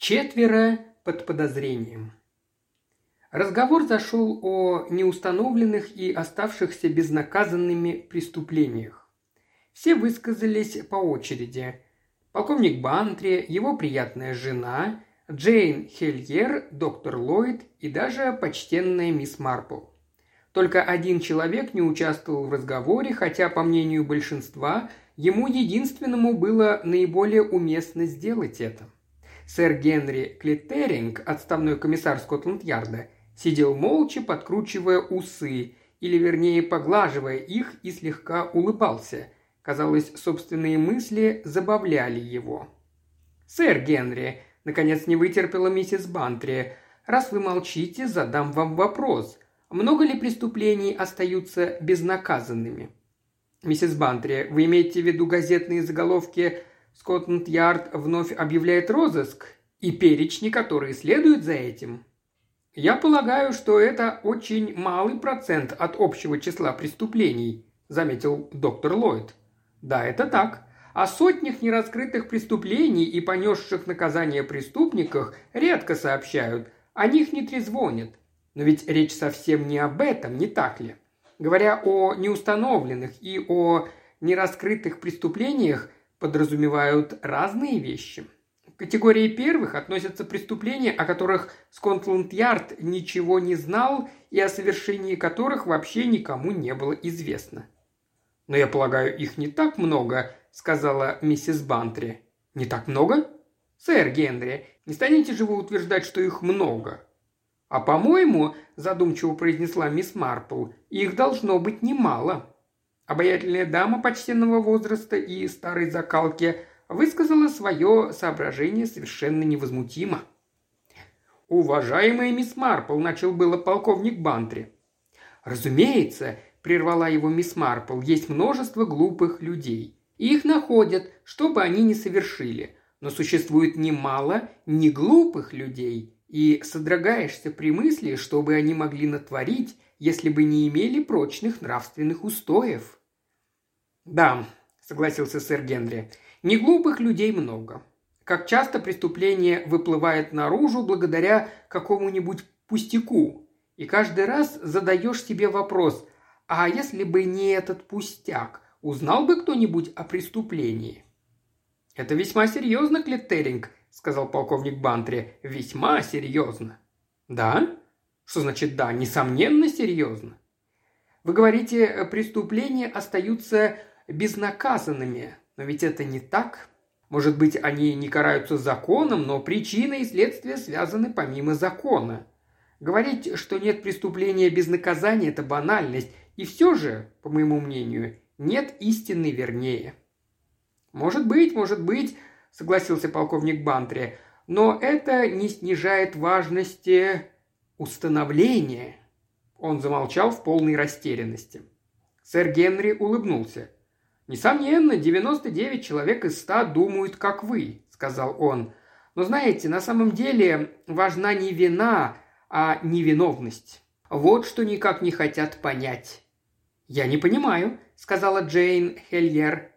Четверо под подозрением. Разговор зашел о неустановленных и оставшихся безнаказанными преступлениях. Все высказались по очереди. Полковник Бантри, его приятная жена, Джейн Хельер, доктор Ллойд и даже почтенная мисс Марпл. Только один человек не участвовал в разговоре, хотя, по мнению большинства, ему единственному было наиболее уместно сделать это. Сэр Генри Клиттеринг, отставной комиссар Скотланд-Ярда, сидел молча, подкручивая усы, или вернее поглаживая их и слегка улыбался. Казалось, собственные мысли забавляли его. «Сэр Генри», – наконец не вытерпела миссис Бантри, – «раз вы молчите, задам вам вопрос. Много ли преступлений остаются безнаказанными?» «Миссис Бантри, вы имеете в виду газетные заголовки «Скотланд-Ярд вновь объявляет розыск» и перечни, которые следуют за этим?» «Я полагаю, что это очень малый процент от общего числа преступлений», – заметил доктор Ллойд. «Да, это так. О сотнях нераскрытых преступлений и понесших наказание преступниках редко сообщают, о них не трезвонят. Но ведь речь совсем не об этом, не так ли? Говоря о неустановленных и о нераскрытых преступлениях, подразумевают разные вещи. К категории первых относятся преступления, о которых Скотланд-Ярд ничего не знал и о совершении которых вообще никому не было известно. «Но я полагаю, их не так много», – сказала миссис Бантри. «Не так много?» «Сэр Генри, не станете же вы утверждать, что их много?» «А по-моему, – задумчиво произнесла мисс Марпл, – их должно быть немало». Обаятельная дама почтенного возраста и старой закалки высказала свое соображение совершенно невозмутимо. «Уважаемая мисс Марпл», – начал было полковник Бантри. «Разумеется», – прервала его мисс Марпл, – «есть множество глупых людей. И их находят, что бы они ни совершили. Но существует немало неглупых людей, и содрогаешься при мысли, что бы они могли натворить, если бы не имели прочных нравственных устоев. «Да», – согласился сэр Генри, – «неглупых людей много. Как часто преступление выплывает наружу благодаря какому-нибудь пустяку, и каждый раз задаешь себе вопрос, а если бы не этот пустяк, узнал бы кто-нибудь о преступлении?» «Это весьма серьезно, Клеттеринг», – сказал полковник Бантри. «Весьма серьезно». «Да? Что значит «да»? Несомненно серьезно». Вы говорите, преступления остаются безнаказанными, но ведь это не так. Может быть, они не караются законом, но причина и следствие связаны помимо закона. Говорить, что нет преступления без наказания – это банальность, и все же, по моему мнению, нет истины вернее. Может быть, может быть, – согласился полковник Бантри. «Но это не снижает важности установления». Он замолчал в полной растерянности. Сэр Генри улыбнулся. «Несомненно, 99 человек из 100 думают, как вы», – сказал он. «Но знаете, на самом деле важна не вина, а невиновность. Вот что никак не хотят понять». «Я не понимаю», – сказала Джейн Хельер.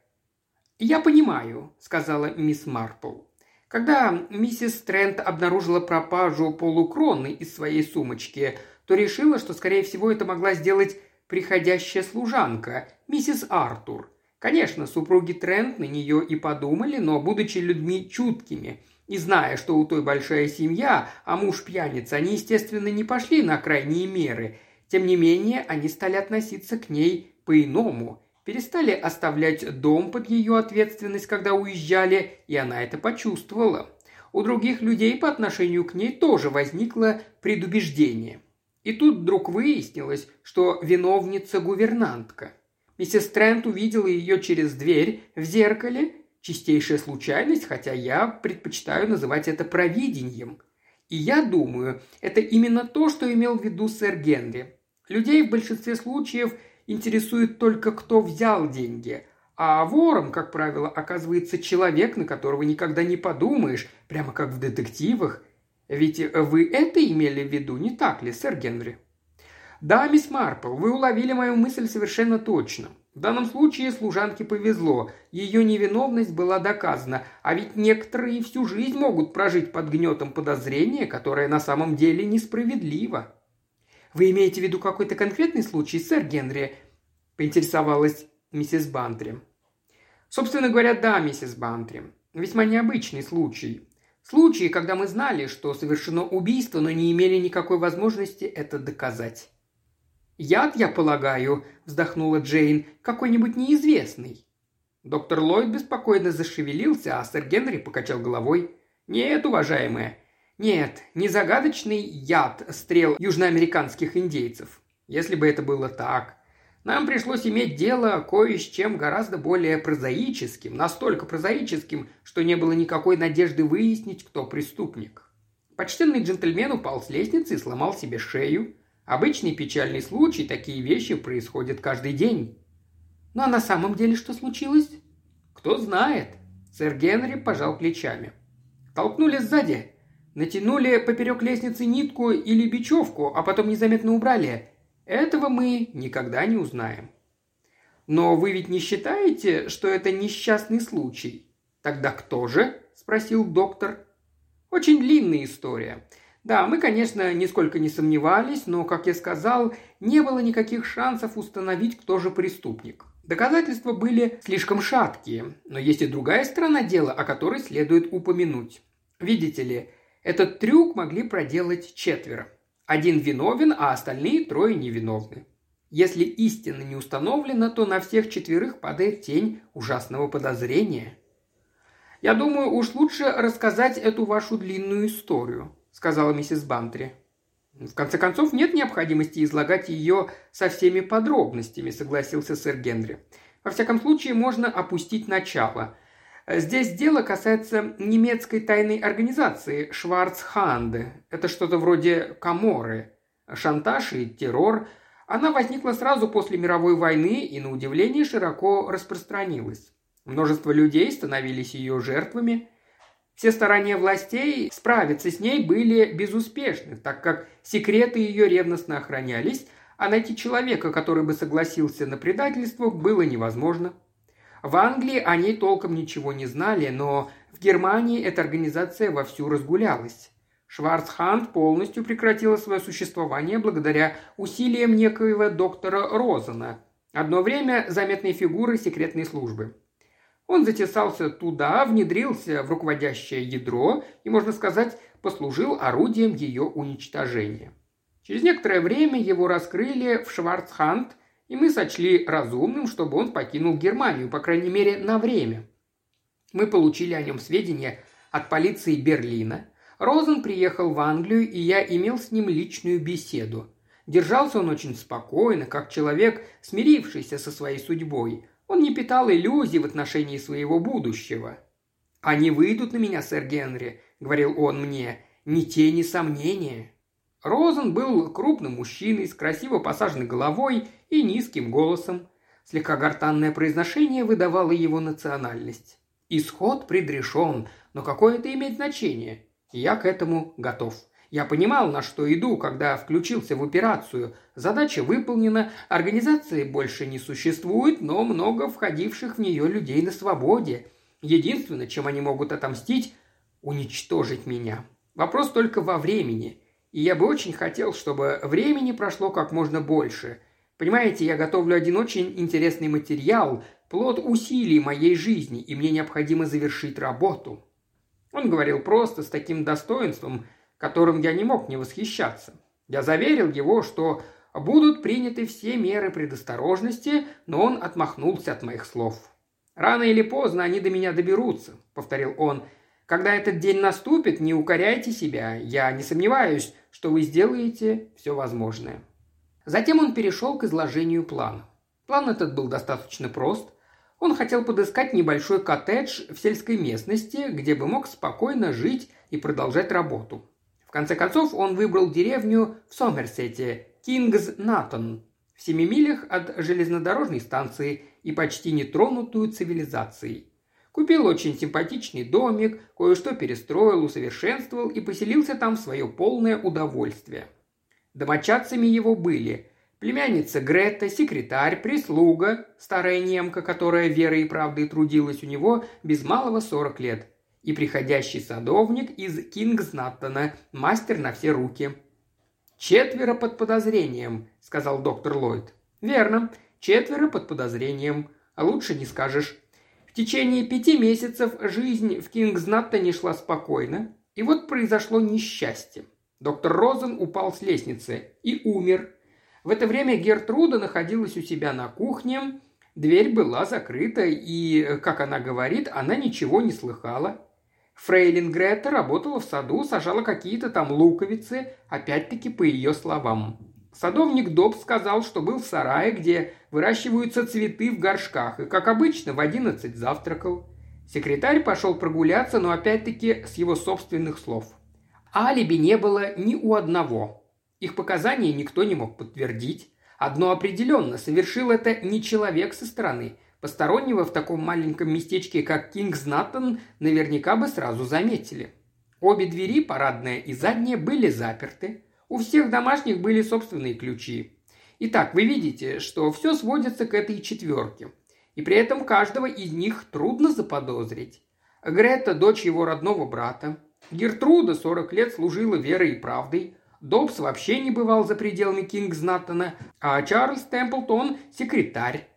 «Я понимаю», – сказала мисс Марпл. Когда миссис Трент обнаружила пропажу полукроны из своей сумочки, то решила, что, скорее всего, это могла сделать приходящая служанка, миссис Артур. Конечно, супруги Трент на нее и подумали, но, будучи людьми чуткими и зная, что у той большая семья, а муж пьяница, они, естественно, не пошли на крайние меры. Тем не менее, они стали относиться к ней по-иному перестали оставлять дом под ее ответственность, когда уезжали, и она это почувствовала. У других людей по отношению к ней тоже возникло предубеждение. И тут вдруг выяснилось, что виновница гувернантка. Миссис Трент увидела ее через дверь в зеркале. Чистейшая случайность, хотя я предпочитаю называть это провидением. И я думаю, это именно то, что имел в виду сэр Генри. Людей в большинстве случаев – интересует только, кто взял деньги. А вором, как правило, оказывается человек, на которого никогда не подумаешь, прямо как в детективах. Ведь вы это имели в виду, не так ли, сэр Генри? Да, мисс Марпл, вы уловили мою мысль совершенно точно. В данном случае служанке повезло, ее невиновность была доказана, а ведь некоторые всю жизнь могут прожить под гнетом подозрения, которое на самом деле несправедливо. «Вы имеете в виду какой-то конкретный случай, сэр Генри?» – поинтересовалась миссис Бантри. «Собственно говоря, да, миссис Бантри. Весьма необычный случай. Случай, когда мы знали, что совершено убийство, но не имели никакой возможности это доказать. «Яд, я полагаю», – вздохнула Джейн, – «какой-нибудь неизвестный». Доктор Ллойд беспокойно зашевелился, а сэр Генри покачал головой. «Нет, уважаемая, нет, не загадочный яд стрел южноамериканских индейцев. Если бы это было так. Нам пришлось иметь дело кое с чем гораздо более прозаическим, настолько прозаическим, что не было никакой надежды выяснить, кто преступник. Почтенный джентльмен упал с лестницы и сломал себе шею. Обычный печальный случай, такие вещи происходят каждый день. Ну а на самом деле что случилось? Кто знает. Сэр Генри пожал плечами. Толкнули сзади, натянули поперек лестницы нитку или бечевку, а потом незаметно убрали. Этого мы никогда не узнаем. Но вы ведь не считаете, что это несчастный случай? Тогда кто же? спросил доктор. Очень длинная история. Да, мы, конечно, нисколько не сомневались, но, как я сказал, не было никаких шансов установить, кто же преступник. Доказательства были слишком шаткие, но есть и другая сторона дела, о которой следует упомянуть. Видите ли, этот трюк могли проделать четверо. Один виновен, а остальные трое невиновны. Если истина не установлена, то на всех четверых падает тень ужасного подозрения. «Я думаю, уж лучше рассказать эту вашу длинную историю», – сказала миссис Бантри. «В конце концов, нет необходимости излагать ее со всеми подробностями», – согласился сэр Генри. «Во всяком случае, можно опустить начало. Здесь дело касается немецкой тайной организации Шварцханде. Это что-то вроде Каморы. Шантаж и террор. Она возникла сразу после мировой войны и, на удивление, широко распространилась. Множество людей становились ее жертвами. Все старания властей справиться с ней были безуспешны, так как секреты ее ревностно охранялись, а найти человека, который бы согласился на предательство, было невозможно. В Англии о ней толком ничего не знали, но в Германии эта организация вовсю разгулялась. Шварцханд полностью прекратила свое существование благодаря усилиям некоего доктора Розена, одно время заметной фигуры секретной службы. Он затесался туда, внедрился в руководящее ядро и, можно сказать, послужил орудием ее уничтожения. Через некоторое время его раскрыли в Шварцханд, и мы сочли разумным, чтобы он покинул Германию, по крайней мере, на время. Мы получили о нем сведения от полиции Берлина. Розен приехал в Англию, и я имел с ним личную беседу. Держался он очень спокойно, как человек, смирившийся со своей судьбой. Он не питал иллюзий в отношении своего будущего. «Они выйдут на меня, сэр Генри», — говорил он мне, — «ни тени сомнения». Розен был крупным мужчиной с красиво посаженной головой и низким голосом. Слегка гортанное произношение выдавало его национальность. Исход предрешен, но какое это имеет значение? Я к этому готов. Я понимал, на что иду, когда включился в операцию. Задача выполнена, организации больше не существует, но много входивших в нее людей на свободе. Единственное, чем они могут отомстить – уничтожить меня. Вопрос только во времени. И я бы очень хотел, чтобы времени прошло как можно больше. Понимаете, я готовлю один очень интересный материал, плод усилий моей жизни, и мне необходимо завершить работу. Он говорил просто, с таким достоинством – которым я не мог не восхищаться. Я заверил его, что будут приняты все меры предосторожности, но он отмахнулся от моих слов. «Рано или поздно они до меня доберутся», — повторил он. «Когда этот день наступит, не укоряйте себя. Я не сомневаюсь, что вы сделаете все возможное». Затем он перешел к изложению плана. План этот был достаточно прост. Он хотел подыскать небольшой коттедж в сельской местности, где бы мог спокойно жить и продолжать работу конце концов, он выбрал деревню в Сомерсете, Кингс Натон, в семи милях от железнодорожной станции и почти нетронутую цивилизацией. Купил очень симпатичный домик, кое-что перестроил, усовершенствовал и поселился там в свое полное удовольствие. Домочадцами его были Племянница Грета, секретарь, прислуга, старая немка, которая верой и правдой трудилась у него без малого сорок лет. И приходящий садовник из Кингзнаттона, мастер на все руки. «Четверо под подозрением», — сказал доктор Ллойд. «Верно, четверо под подозрением. А лучше не скажешь. В течение пяти месяцев жизнь в Кингзнаттоне шла спокойно, и вот произошло несчастье. Доктор Розен упал с лестницы и умер. В это время Гертруда находилась у себя на кухне, дверь была закрыта, и, как она говорит, она ничего не слыхала. Фрейлин Грета работала в саду, сажала какие-то там луковицы, опять-таки по ее словам. Садовник Доб сказал, что был в сарае, где выращиваются цветы в горшках, и, как обычно, в одиннадцать завтракал. Секретарь пошел прогуляться, но опять-таки с его собственных слов. Алиби не было ни у одного. Их показания никто не мог подтвердить. Одно определенно, совершил это не человек со стороны. Постороннего в таком маленьком местечке, как Кингснаттон, наверняка бы сразу заметили. Обе двери, парадная и задняя, были заперты. У всех домашних были собственные ключи. Итак, вы видите, что все сводится к этой четверке. И при этом каждого из них трудно заподозрить. Грета – дочь его родного брата. Гертруда 40 лет служила верой и правдой. Добс вообще не бывал за пределами Кингзнаттона, а Чарльз Темплтон – секретарь.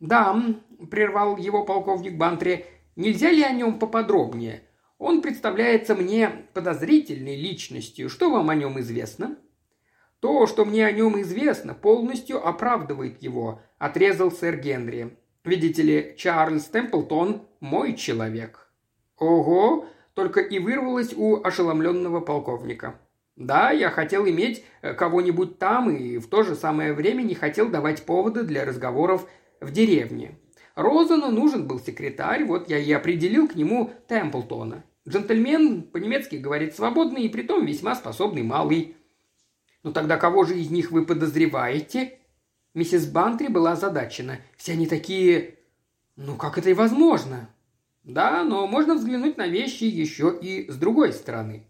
«Да», – прервал его полковник Бантри, – «нельзя ли о нем поподробнее? Он представляется мне подозрительной личностью. Что вам о нем известно?» «То, что мне о нем известно, полностью оправдывает его», – отрезал сэр Генри. «Видите ли, Чарльз Темплтон – мой человек». «Ого!» – только и вырвалось у ошеломленного полковника. Да, я хотел иметь э, кого-нибудь там и в то же самое время не хотел давать поводы для разговоров в деревне. Розану нужен был секретарь, вот я и определил к нему Темплтона. Джентльмен по-немецки говорит свободный и притом весьма способный малый. «Ну тогда кого же из них вы подозреваете?» Миссис Бантри была озадачена. «Все они такие... Ну как это и возможно?» «Да, но можно взглянуть на вещи еще и с другой стороны.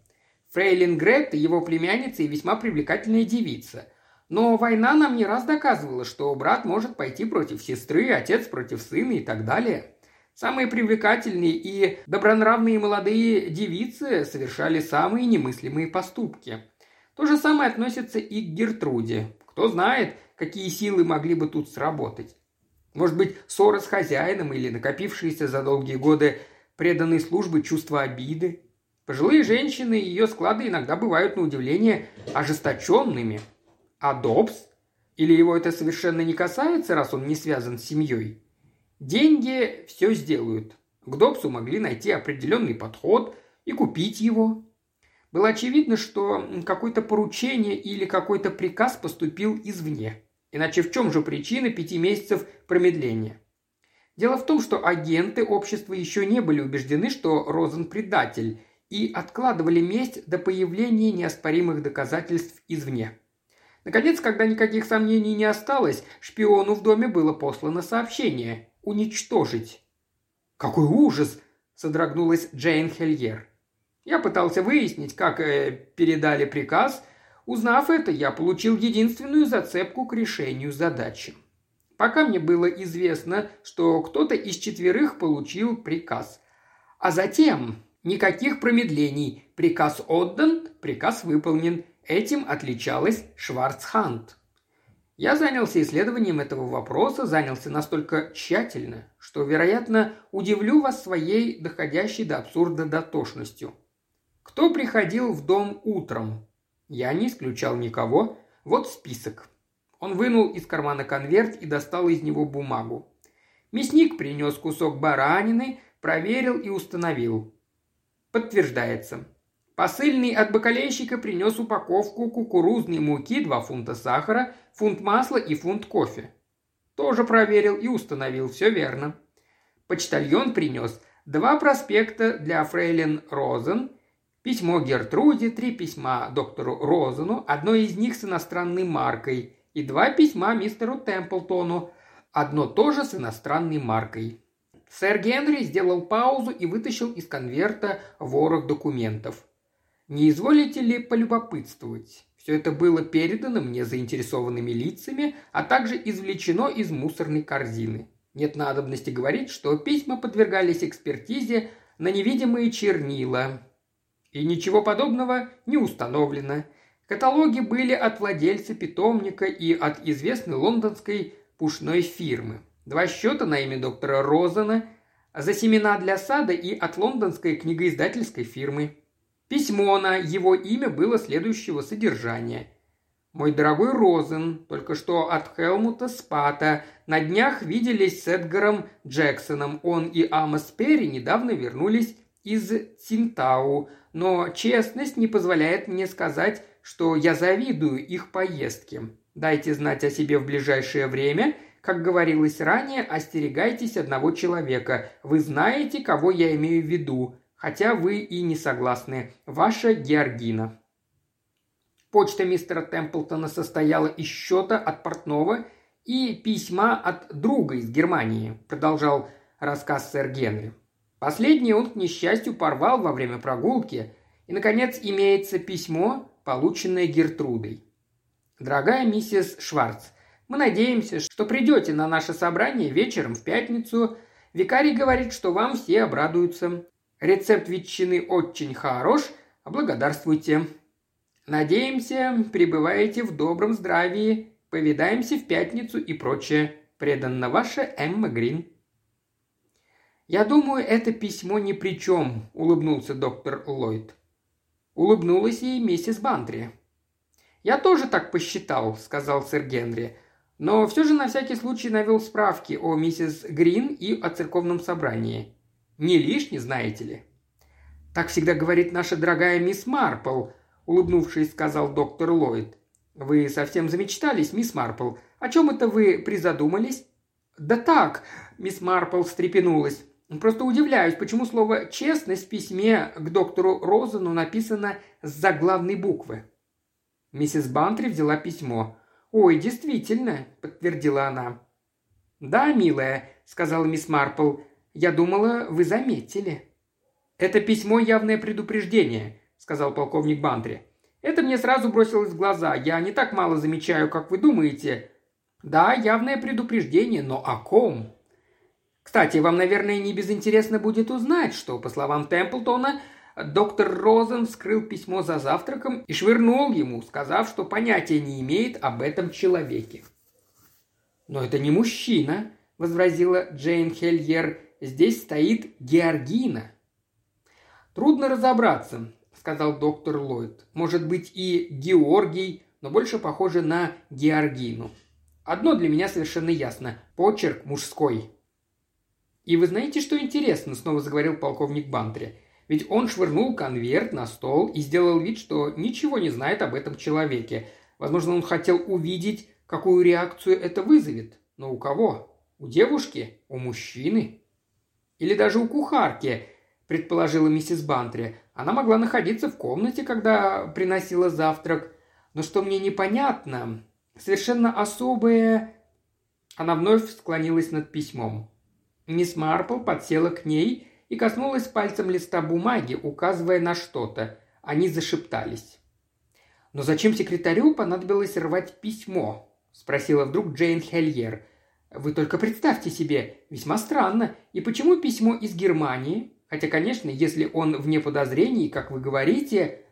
Фрейлин Гретта, его племянница и весьма привлекательная девица. Но война нам не раз доказывала, что брат может пойти против сестры, отец против сына и так далее. Самые привлекательные и добронравные молодые девицы совершали самые немыслимые поступки. То же самое относится и к Гертруде. Кто знает, какие силы могли бы тут сработать. Может быть, ссора с хозяином или накопившиеся за долгие годы преданной службы чувство обиды. Пожилые женщины и ее склады иногда бывают на удивление ожесточенными. А Добс? Или его это совершенно не касается, раз он не связан с семьей? Деньги все сделают. К Добсу могли найти определенный подход и купить его. Было очевидно, что какое-то поручение или какой-то приказ поступил извне. Иначе в чем же причина пяти месяцев промедления? Дело в том, что агенты общества еще не были убеждены, что Розен предатель, и откладывали месть до появления неоспоримых доказательств извне. Наконец, когда никаких сомнений не осталось, шпиону в доме было послано сообщение – уничтожить. «Какой ужас!» – содрогнулась Джейн Хельер. Я пытался выяснить, как э, передали приказ. Узнав это, я получил единственную зацепку к решению задачи. Пока мне было известно, что кто-то из четверых получил приказ. А затем Никаких промедлений. Приказ отдан, приказ выполнен. Этим отличалась Шварцхант. Я занялся исследованием этого вопроса, занялся настолько тщательно, что, вероятно, удивлю вас своей доходящей до абсурда дотошностью. Кто приходил в дом утром? Я не исключал никого. Вот список. Он вынул из кармана конверт и достал из него бумагу. Мясник принес кусок баранины, проверил и установил. Подтверждается. Посыльный от бакалейщика принес упаковку кукурузной муки, 2 фунта сахара, фунт масла и фунт кофе. Тоже проверил и установил, все верно. Почтальон принес два проспекта для фрейлин Розен, письмо Гертруде, три письма доктору Розену, одно из них с иностранной маркой, и два письма мистеру Темплтону, одно тоже с иностранной маркой. Сэр Генри сделал паузу и вытащил из конверта ворох документов. «Не изволите ли полюбопытствовать? Все это было передано мне заинтересованными лицами, а также извлечено из мусорной корзины. Нет надобности говорить, что письма подвергались экспертизе на невидимые чернила. И ничего подобного не установлено. Каталоги были от владельца питомника и от известной лондонской пушной фирмы. Два счета на имя доктора Розена за семена для сада и от лондонской книгоиздательской фирмы. Письмо на его имя было следующего содержания. «Мой дорогой Розен, только что от Хелмута Спата. На днях виделись с Эдгаром Джексоном. Он и Амос Перри недавно вернулись из Цинтау, но честность не позволяет мне сказать, что я завидую их поездке. Дайте знать о себе в ближайшее время. Как говорилось ранее, остерегайтесь одного человека. Вы знаете, кого я имею в виду хотя вы и не согласны. Ваша Георгина». Почта мистера Темплтона состояла из счета от портного и письма от друга из Германии, продолжал рассказ сэр Генри. Последнее он, к несчастью, порвал во время прогулки, и, наконец, имеется письмо, полученное Гертрудой. «Дорогая миссис Шварц, мы надеемся, что придете на наше собрание вечером в пятницу. Викарий говорит, что вам все обрадуются. Рецепт ветчины очень хорош, благодарствуйте. Надеемся, пребываете в добром здравии. Повидаемся в пятницу и прочее. Преданно ваша Эмма Грин. «Я думаю, это письмо ни при чем», – улыбнулся доктор Ллойд. Улыбнулась и миссис Бантри. «Я тоже так посчитал», – сказал сэр Генри. «Но все же на всякий случай навел справки о миссис Грин и о церковном собрании. Не лишний, знаете ли». «Так всегда говорит наша дорогая мисс Марпл», – улыбнувшись, сказал доктор Ллойд. «Вы совсем замечтались, мисс Марпл. О чем это вы призадумались?» «Да так», – мисс Марпл встрепенулась. «Просто удивляюсь, почему слово «честность» в письме к доктору Розену написано с заглавной буквы». Миссис Бантри взяла письмо. «Ой, действительно», – подтвердила она. «Да, милая», – сказала мисс Марпл, я думала, вы заметили». «Это письмо явное предупреждение», – сказал полковник Бантри. «Это мне сразу бросилось в глаза. Я не так мало замечаю, как вы думаете». «Да, явное предупреждение, но о ком?» «Кстати, вам, наверное, не безинтересно будет узнать, что, по словам Темплтона, доктор Розен вскрыл письмо за завтраком и швырнул ему, сказав, что понятия не имеет об этом человеке». «Но это не мужчина», – возразила Джейн Хельер здесь стоит Георгина». «Трудно разобраться», – сказал доктор Ллойд. «Может быть и Георгий, но больше похоже на Георгину. Одно для меня совершенно ясно – почерк мужской». «И вы знаете, что интересно?» – снова заговорил полковник Бантри. «Ведь он швырнул конверт на стол и сделал вид, что ничего не знает об этом человеке. Возможно, он хотел увидеть, какую реакцию это вызовет. Но у кого? У девушки? У мужчины?» Или даже у кухарки, предположила миссис Бантри. Она могла находиться в комнате, когда приносила завтрак. Но что мне непонятно, совершенно особое... Она вновь склонилась над письмом. Мисс Марпл подсела к ней и коснулась пальцем листа бумаги, указывая на что-то. Они зашептались. «Но зачем секретарю понадобилось рвать письмо?» – спросила вдруг Джейн Хельер – вы только представьте себе, весьма странно. И почему письмо из Германии? Хотя, конечно, если он вне подозрений, как вы говорите...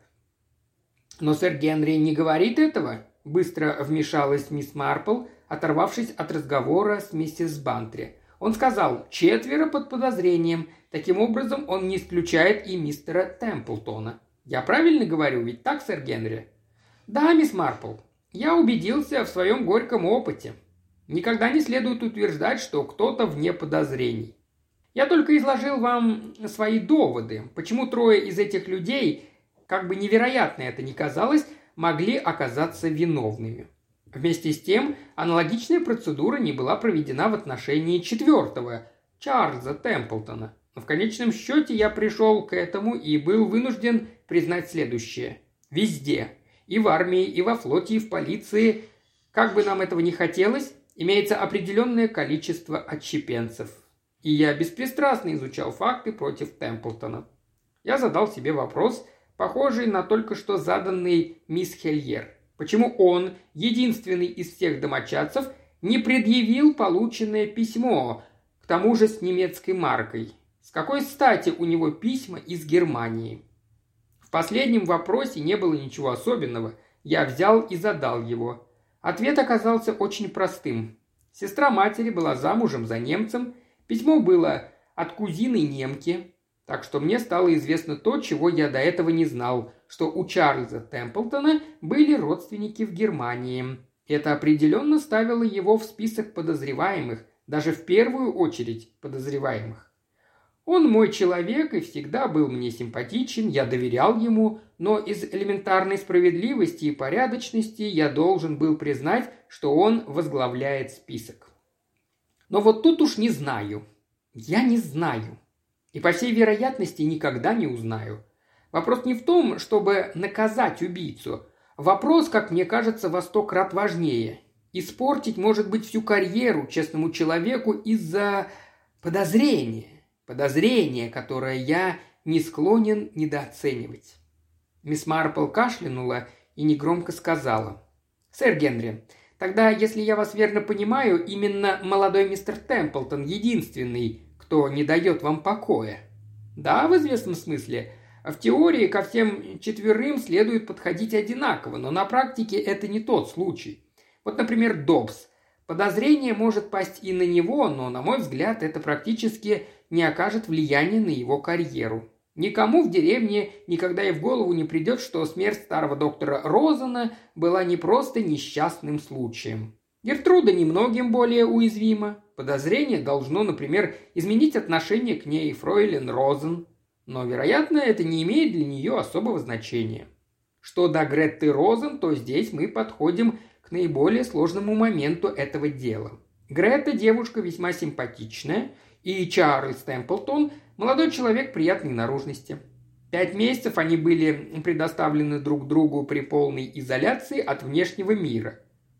Но сэр Генри не говорит этого, быстро вмешалась мисс Марпл, оторвавшись от разговора с миссис Бантри. Он сказал «четверо под подозрением». Таким образом, он не исключает и мистера Темплтона. Я правильно говорю, ведь так, сэр Генри? Да, мисс Марпл. Я убедился в своем горьком опыте. Никогда не следует утверждать, что кто-то вне подозрений. Я только изложил вам свои доводы, почему трое из этих людей, как бы невероятно это ни казалось, могли оказаться виновными. Вместе с тем, аналогичная процедура не была проведена в отношении четвертого, Чарльза Темплтона. Но в конечном счете я пришел к этому и был вынужден признать следующее. Везде, и в армии, и во флоте, и в полиции, как бы нам этого не хотелось, имеется определенное количество отщепенцев. И я беспристрастно изучал факты против Темплтона. Я задал себе вопрос, похожий на только что заданный мисс Хельер. Почему он, единственный из всех домочадцев, не предъявил полученное письмо, к тому же с немецкой маркой? С какой стати у него письма из Германии? В последнем вопросе не было ничего особенного. Я взял и задал его. Ответ оказался очень простым. Сестра матери была замужем за немцем, письмо было от кузины немки, так что мне стало известно то, чего я до этого не знал, что у Чарльза Темплтона были родственники в Германии. Это определенно ставило его в список подозреваемых, даже в первую очередь подозреваемых. Он мой человек и всегда был мне симпатичен, я доверял ему, но из элементарной справедливости и порядочности я должен был признать, что он возглавляет список. Но вот тут уж не знаю. Я не знаю. И по всей вероятности никогда не узнаю. Вопрос не в том, чтобы наказать убийцу. Вопрос, как мне кажется, во сто крат важнее. Испортить, может быть, всю карьеру честному человеку из-за подозрения. Подозрение, которое я не склонен недооценивать. Мисс Марпл кашлянула и негромко сказала. «Сэр Генри, тогда, если я вас верно понимаю, именно молодой мистер Темплтон единственный, кто не дает вам покоя». «Да, в известном смысле. В теории ко всем четверым следует подходить одинаково, но на практике это не тот случай. Вот, например, Добс. Подозрение может пасть и на него, но, на мой взгляд, это практически не окажет влияния на его карьеру. Никому в деревне никогда и в голову не придет, что смерть старого доктора Розена была не просто несчастным случаем. Гертруда немногим более уязвима. Подозрение должно, например, изменить отношение к ней Фройлен Розен. Но, вероятно, это не имеет для нее особого значения. Что до Гретты Розен, то здесь мы подходим к наиболее сложному моменту этого дела. Гретта девушка весьма симпатичная – и Чарльз Темплтон – молодой человек приятной наружности. Пять месяцев они были предоставлены друг другу при полной изоляции от внешнего мира.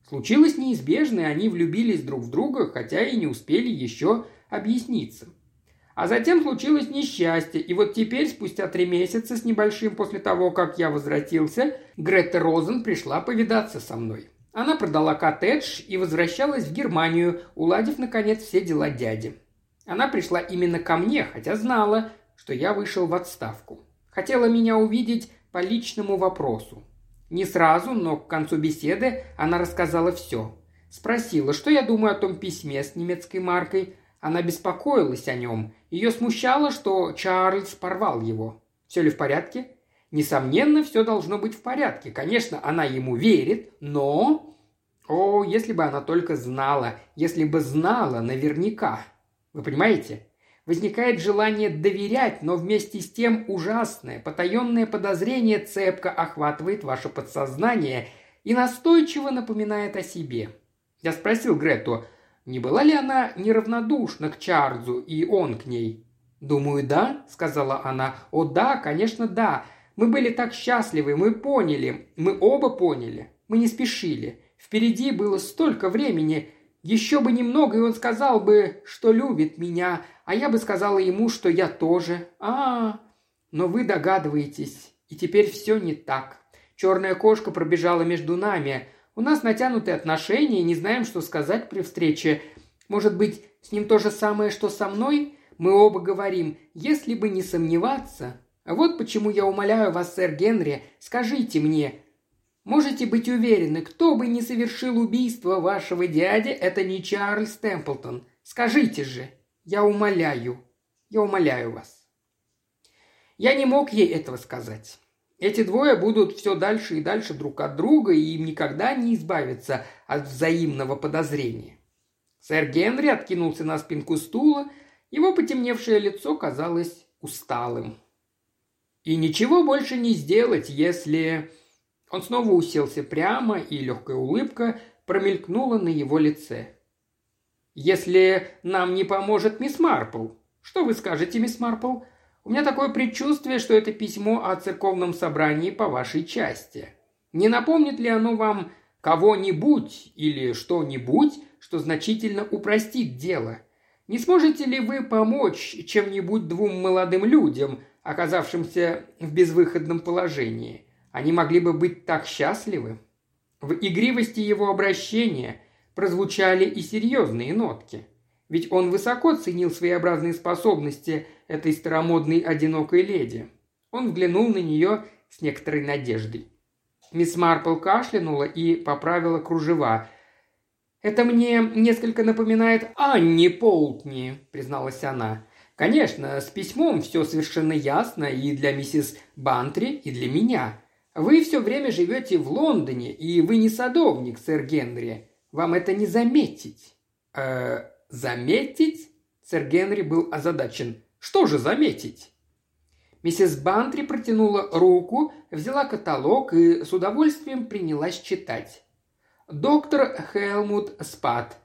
Случилось неизбежное, они влюбились друг в друга, хотя и не успели еще объясниться. А затем случилось несчастье, и вот теперь, спустя три месяца с небольшим после того, как я возвратился, Грета Розен пришла повидаться со мной. Она продала коттедж и возвращалась в Германию, уладив, наконец, все дела дяди. Она пришла именно ко мне, хотя знала, что я вышел в отставку. Хотела меня увидеть по личному вопросу. Не сразу, но к концу беседы она рассказала все. Спросила, что я думаю о том письме с немецкой маркой. Она беспокоилась о нем. Ее смущало, что Чарльз порвал его. Все ли в порядке? Несомненно, все должно быть в порядке. Конечно, она ему верит, но... О, если бы она только знала, если бы знала наверняка. Вы понимаете? Возникает желание доверять, но вместе с тем ужасное, потаенное подозрение цепко охватывает ваше подсознание и настойчиво напоминает о себе. Я спросил Грету, не была ли она неравнодушна к Чарльзу и он к ней. «Думаю, да», — сказала она. «О, да, конечно, да. Мы были так счастливы, мы поняли, мы оба поняли. Мы не спешили. Впереди было столько времени, еще бы немного, и он сказал бы, что любит меня, а я бы сказала ему, что я тоже. А, -а, -а. но вы догадываетесь, и теперь все не так. Черная кошка пробежала между нами. У нас натянутые отношения, не знаем, что сказать при встрече. Может быть, с ним то же самое, что со мной? Мы оба говорим, если бы не сомневаться. Вот почему я умоляю вас, сэр Генри, скажите мне, Можете быть уверены, кто бы ни совершил убийство вашего дяди, это не Чарльз Темплтон. Скажите же, я умоляю, я умоляю вас. Я не мог ей этого сказать. Эти двое будут все дальше и дальше друг от друга, и им никогда не избавиться от взаимного подозрения. Сэр Генри откинулся на спинку стула, его потемневшее лицо казалось усталым. И ничего больше не сделать, если он снова уселся прямо, и легкая улыбка промелькнула на его лице. «Если нам не поможет мисс Марпл, что вы скажете, мисс Марпл? У меня такое предчувствие, что это письмо о церковном собрании по вашей части. Не напомнит ли оно вам кого-нибудь или что-нибудь, что значительно упростит дело? Не сможете ли вы помочь чем-нибудь двум молодым людям, оказавшимся в безвыходном положении? Они могли бы быть так счастливы. В игривости его обращения прозвучали и серьезные нотки. Ведь он высоко ценил своеобразные способности этой старомодной одинокой леди. Он взглянул на нее с некоторой надеждой. Мисс Марпл кашлянула и поправила кружева. «Это мне несколько напоминает Анни Полтни», – призналась она. «Конечно, с письмом все совершенно ясно и для миссис Бантри, и для меня. Вы все время живете в Лондоне, и вы не садовник, сэр Генри. Вам это не заметить». «Э, заметить?» Сэр Генри был озадачен. «Что же заметить?» Миссис Бантри протянула руку, взяла каталог и с удовольствием принялась читать. Доктор Хелмут Спад.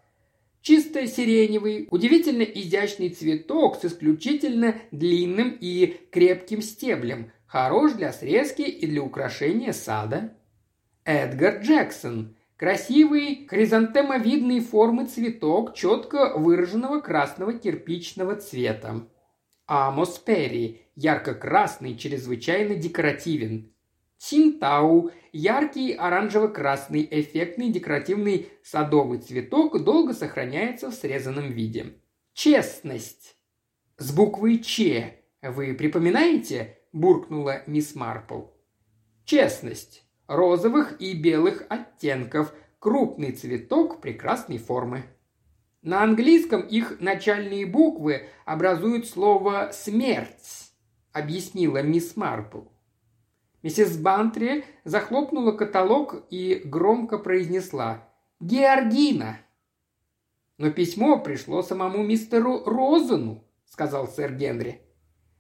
Чисто сиреневый, удивительно изящный цветок с исключительно длинным и крепким стеблем, хорош для срезки и для украшения сада. Эдгар Джексон. Красивый хризантемовидной формы цветок четко выраженного красного кирпичного цвета. Амос Перри, ярко-красный, чрезвычайно декоративен. Синтау – яркий оранжево-красный, эффектный декоративный садовый цветок, долго сохраняется в срезанном виде. Честность. С буквой Ч. Вы припоминаете? буркнула мисс Марпл. Честность. Розовых и белых оттенков. Крупный цветок прекрасной формы. На английском их начальные буквы образуют слово «смерть», объяснила мисс Марпл. Миссис Бантри захлопнула каталог и громко произнесла «Георгина». «Но письмо пришло самому мистеру Розену», — сказал сэр Генри.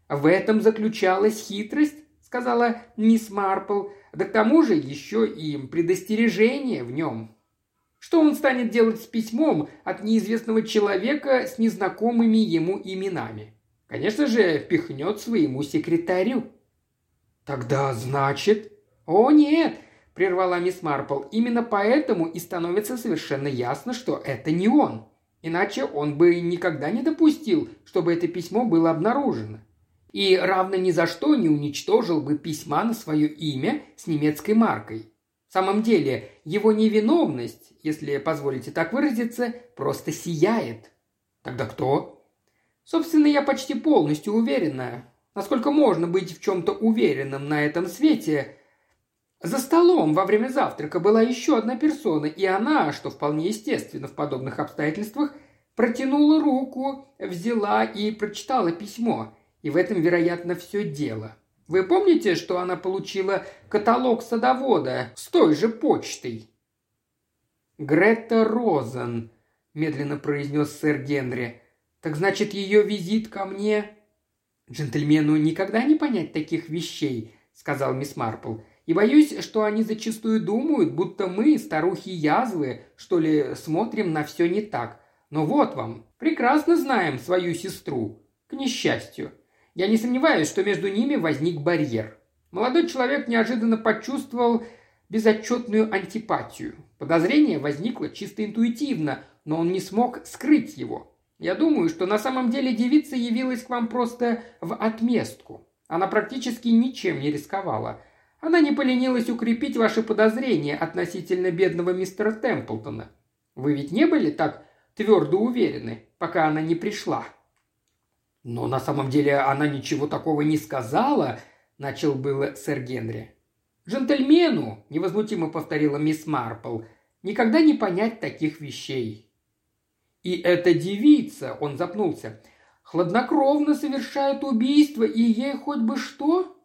«В этом заключалась хитрость», — сказала мисс Марпл, «да к тому же еще и предостережение в нем». Что он станет делать с письмом от неизвестного человека с незнакомыми ему именами? Конечно же, пихнет своему секретарю. Тогда значит... О, нет, прервала мисс Марпл. Именно поэтому и становится совершенно ясно, что это не он. Иначе он бы никогда не допустил, чтобы это письмо было обнаружено. И равно ни за что не уничтожил бы письма на свое имя с немецкой маркой. В самом деле, его невиновность, если позволите так выразиться, просто сияет. Тогда кто? Собственно, я почти полностью уверена. Насколько можно быть в чем-то уверенным на этом свете? За столом во время завтрака была еще одна персона, и она, что вполне естественно в подобных обстоятельствах, протянула руку, взяла и прочитала письмо. И в этом, вероятно, все дело. Вы помните, что она получила каталог садовода с той же почтой?» «Грета Розен», – медленно произнес сэр Генри. «Так значит, ее визит ко мне...» «Джентльмену никогда не понять таких вещей», – сказал мисс Марпл. «И боюсь, что они зачастую думают, будто мы, старухи язвы, что ли, смотрим на все не так. Но вот вам, прекрасно знаем свою сестру. К несчастью. Я не сомневаюсь, что между ними возник барьер. Молодой человек неожиданно почувствовал безотчетную антипатию. Подозрение возникло чисто интуитивно, но он не смог скрыть его. Я думаю, что на самом деле девица явилась к вам просто в отместку. Она практически ничем не рисковала. Она не поленилась укрепить ваши подозрения относительно бедного мистера Темплтона. Вы ведь не были так твердо уверены, пока она не пришла?» «Но на самом деле она ничего такого не сказала», – начал было сэр Генри. «Джентльмену», – невозмутимо повторила мисс Марпл, – «никогда не понять таких вещей». «И эта девица», – он запнулся, – «хладнокровно совершает убийство, и ей хоть бы что?»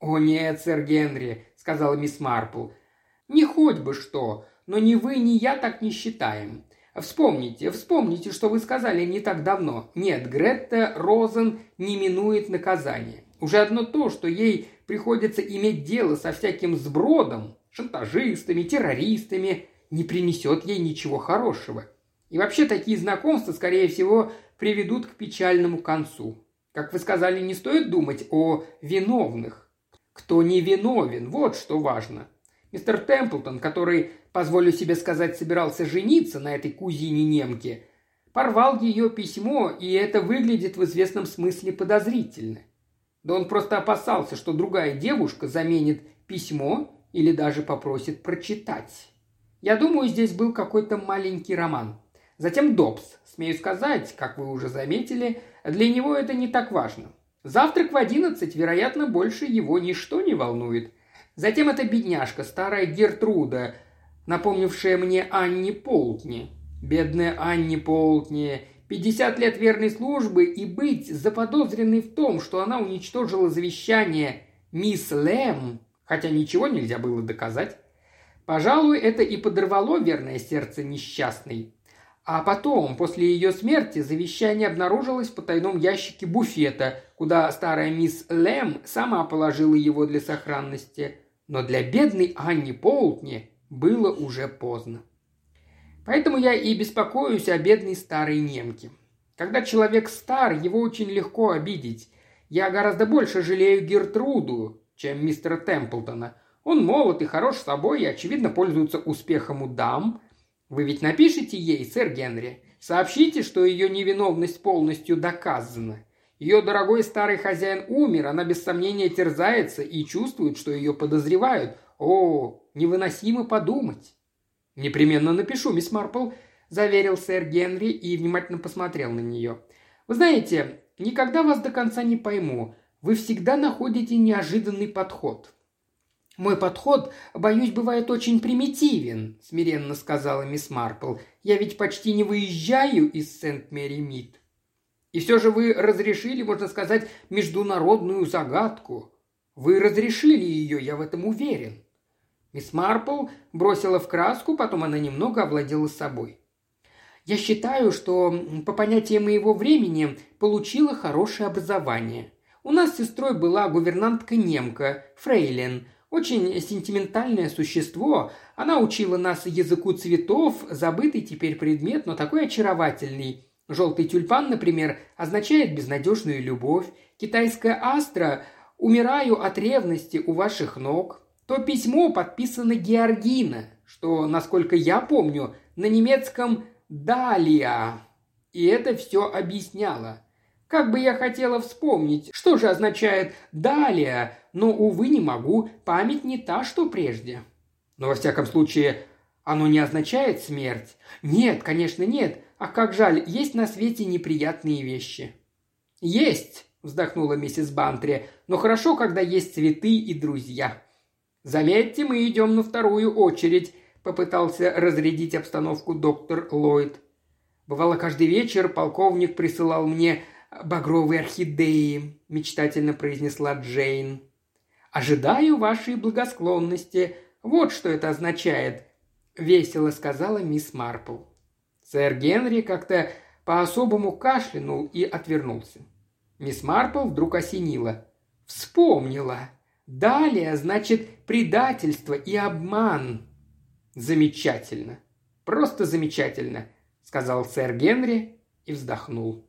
«О нет, сэр Генри», – сказала мисс Марпл, – «не хоть бы что, но ни вы, ни я так не считаем. Вспомните, вспомните, что вы сказали не так давно. Нет, Гретта Розен не минует наказание. Уже одно то, что ей приходится иметь дело со всяким сбродом, шантажистами, террористами, не принесет ей ничего хорошего. И вообще такие знакомства, скорее всего, приведут к печальному концу. Как вы сказали, не стоит думать о виновных. Кто не виновен, вот что важно. Мистер Темплтон, который, позволю себе сказать, собирался жениться на этой кузине немки, порвал ее письмо, и это выглядит в известном смысле подозрительно. Да он просто опасался, что другая девушка заменит письмо или даже попросит прочитать. Я думаю, здесь был какой-то маленький роман. Затем Добс. Смею сказать, как вы уже заметили, для него это не так важно. Завтрак в одиннадцать, вероятно, больше его ничто не волнует. Затем эта бедняжка, старая Гертруда, напомнившая мне Анни Полтни. Бедная Анни Полтни, пятьдесят лет верной службы и быть заподозренной в том, что она уничтожила завещание мисс Лэм, хотя ничего нельзя было доказать. Пожалуй, это и подорвало верное сердце несчастной. А потом, после ее смерти, завещание обнаружилось в потайном ящике буфета, куда старая мисс Лэм сама положила его для сохранности. Но для бедной Анни Полтни было уже поздно. Поэтому я и беспокоюсь о бедной старой немке. Когда человек стар, его очень легко обидеть. Я гораздо больше жалею Гертруду, чем мистера Темплтона. Он молод и хорош собой и, очевидно, пользуется успехом у дам. Вы ведь напишите ей, сэр Генри, сообщите, что ее невиновность полностью доказана. Ее дорогой старый хозяин умер, она без сомнения терзается и чувствует, что ее подозревают. О, невыносимо подумать. «Непременно напишу, мисс Марпл», – заверил сэр Генри и внимательно посмотрел на нее. «Вы знаете, никогда вас до конца не пойму. Вы всегда находите неожиданный подход». «Мой подход, боюсь, бывает очень примитивен», – смиренно сказала мисс Марпл. «Я ведь почти не выезжаю из Сент-Мэри-Мид». «И все же вы разрешили, можно сказать, международную загадку. Вы разрешили ее, я в этом уверен». Мисс Марпл бросила в краску, потом она немного овладела собой. «Я считаю, что, по понятиям моего времени, получила хорошее образование. У нас с сестрой была гувернантка-немка, Фрейлин, очень сентиментальное существо. Она учила нас языку цветов, забытый теперь предмет, но такой очаровательный. Желтый тюльпан, например, означает безнадежную любовь. Китайская астра «Умираю от ревности у ваших ног» то письмо подписано Георгина, что, насколько я помню, на немецком «Далия». И это все объясняло. Как бы я хотела вспомнить, что же означает «далее», но, увы, не могу, память не та, что прежде. Но, во всяком случае, оно не означает смерть. Нет, конечно, нет. Ах, как жаль, есть на свете неприятные вещи. Есть, вздохнула миссис Бантри, но хорошо, когда есть цветы и друзья. «Заметьте, мы идем на вторую очередь», – попытался разрядить обстановку доктор Ллойд. Бывало, каждый вечер полковник присылал мне багровые орхидеи», – мечтательно произнесла Джейн. «Ожидаю вашей благосклонности. Вот что это означает», – весело сказала мисс Марпл. Сэр Генри как-то по-особому кашлянул и отвернулся. Мисс Марпл вдруг осенила. «Вспомнила. Далее, значит, предательство и обман. Замечательно. Просто замечательно, сказал сэр Генри и вздохнул.